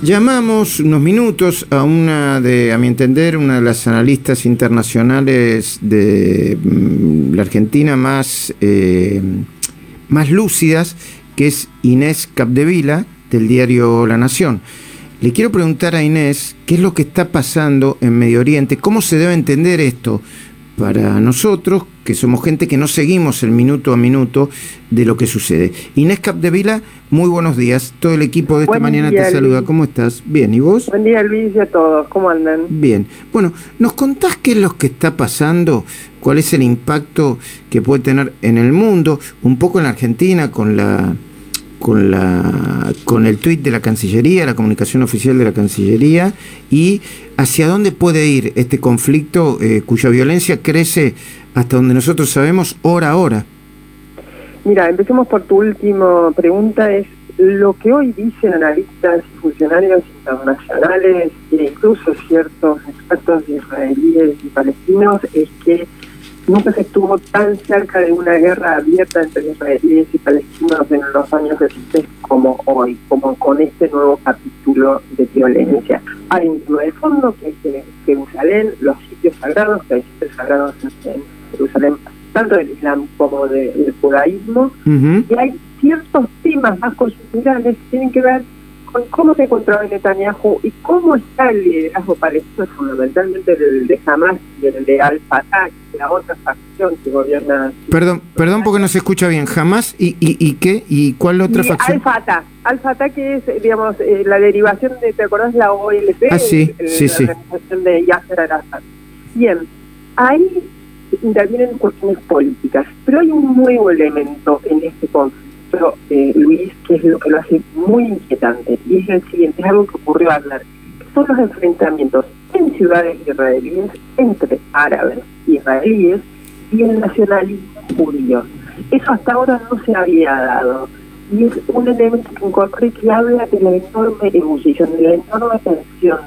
Llamamos unos minutos a una de, a mi entender, una de las analistas internacionales de mm, la Argentina más, eh, más lúcidas, que es Inés Capdevila, del diario La Nación. Le quiero preguntar a Inés qué es lo que está pasando en Medio Oriente, cómo se debe entender esto para nosotros, que somos gente que no seguimos el minuto a minuto de lo que sucede. Inés Capdevila, muy buenos días. Todo el equipo de esta mañana te saluda. ¿Cómo estás? Bien, ¿y vos? Buen día, Luis, y a todos. ¿Cómo andan? Bien. Bueno, ¿nos contás qué es lo que está pasando? ¿Cuál es el impacto que puede tener en el mundo? Un poco en la Argentina con la con, la, con el tuit de la Cancillería, la comunicación oficial de la Cancillería, y hacia dónde puede ir este conflicto eh, cuya violencia crece hasta donde nosotros sabemos hora a hora. Mira, empecemos por tu última pregunta, es lo que hoy dicen analistas y funcionarios internacionales e incluso ciertos expertos israelíes y palestinos es que nunca se estuvo tan cerca de una guerra abierta entre israelíes y palestinos en los años recientes como hoy, como con este nuevo capítulo de violencia. Hay un tema de fondo que es Jerusalén, los sitios sagrados, que hay sitios sagrados en Jerusalén, tanto del Islam como del judaísmo, y hay ciertos temas más coyunturales que tienen que ver con cómo se encontraba Netanyahu y cómo está el liderazgo palestino, fundamentalmente el de Hamas y el de Al-Fatah, la otra facción que gobierna. Perdón, perdón porque no se escucha bien. Hamas y, y, y qué y cuál otra facción. Al-Fatah, Al-Fatah que es, digamos, eh, la derivación de, ¿te acordás la OLP? Ah, sí, sí, sí. La organización de Yasser Arafat. Bien, ahí intervienen cuestiones políticas, pero hay un nuevo elemento en este conflicto eh, Luis, que es lo que lo hace muy inquietante, y es el siguiente, es algo que ocurrió ayer, son los enfrentamientos en ciudades israelíes entre árabes israelíes y el nacionalismo judío. Eso hasta ahora no se había dado. Y es un elemento que encontré que habla de la enorme ebullición, de la enorme tensión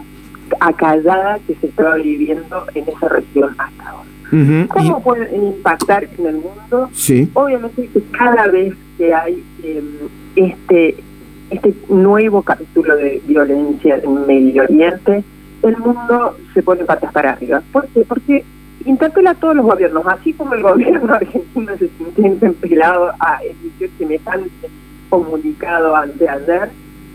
acallada que se estaba viviendo en esa región hasta ahora. ¿Cómo puede impactar en el mundo? Sí. Obviamente que cada vez que hay em, este este nuevo capítulo de violencia en Medio Oriente, el mundo se pone patas para arriba. ¿Por qué? Porque interpela a todos los gobiernos, así como el gobierno argentino se siente empelado a emitir semejante comunicado ante ayer,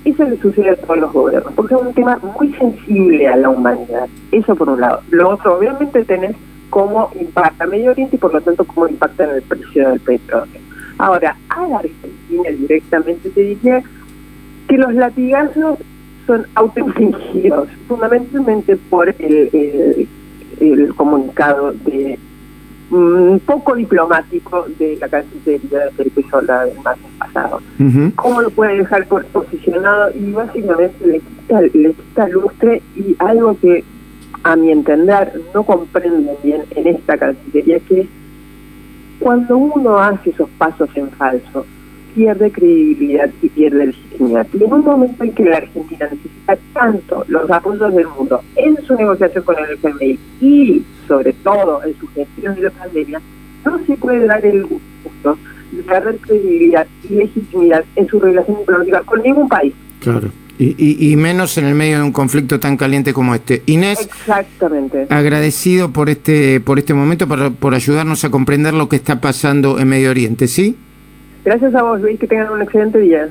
eso le sucede a todos los gobiernos, porque es un tema muy sensible a la humanidad. Eso por un lado. Lo otro, obviamente, tenés cómo impacta Medio Oriente y por lo tanto cómo impacta en el precio del petróleo. Ahora, a la Argentina directamente te diría que los latigazos son autoinfligidos, fundamentalmente por el, el, comunicado de un mm, poco diplomático de la Cancillería de Felipe Solá del martes pasado. ¿Cómo lo puede dejar por posicionado? Y básicamente le quita, le quita lustre y algo que a mi entender, no comprenden bien en esta Cancillería que cuando uno hace esos pasos en falso, pierde credibilidad y pierde legitimidad. Y en un momento en que la Argentina necesita tanto los apoyos del mundo en su negociación con el FMI y, sobre todo, en su gestión de la pandemia, no se puede dar el gusto de perder credibilidad y legitimidad en su relación diplomática con ningún país. Claro. Y, y, menos en el medio de un conflicto tan caliente como este. Inés, Exactamente. agradecido por este, por este momento, por, por ayudarnos a comprender lo que está pasando en Medio Oriente, ¿sí? Gracias a vos, Luis, que tengan un excelente día.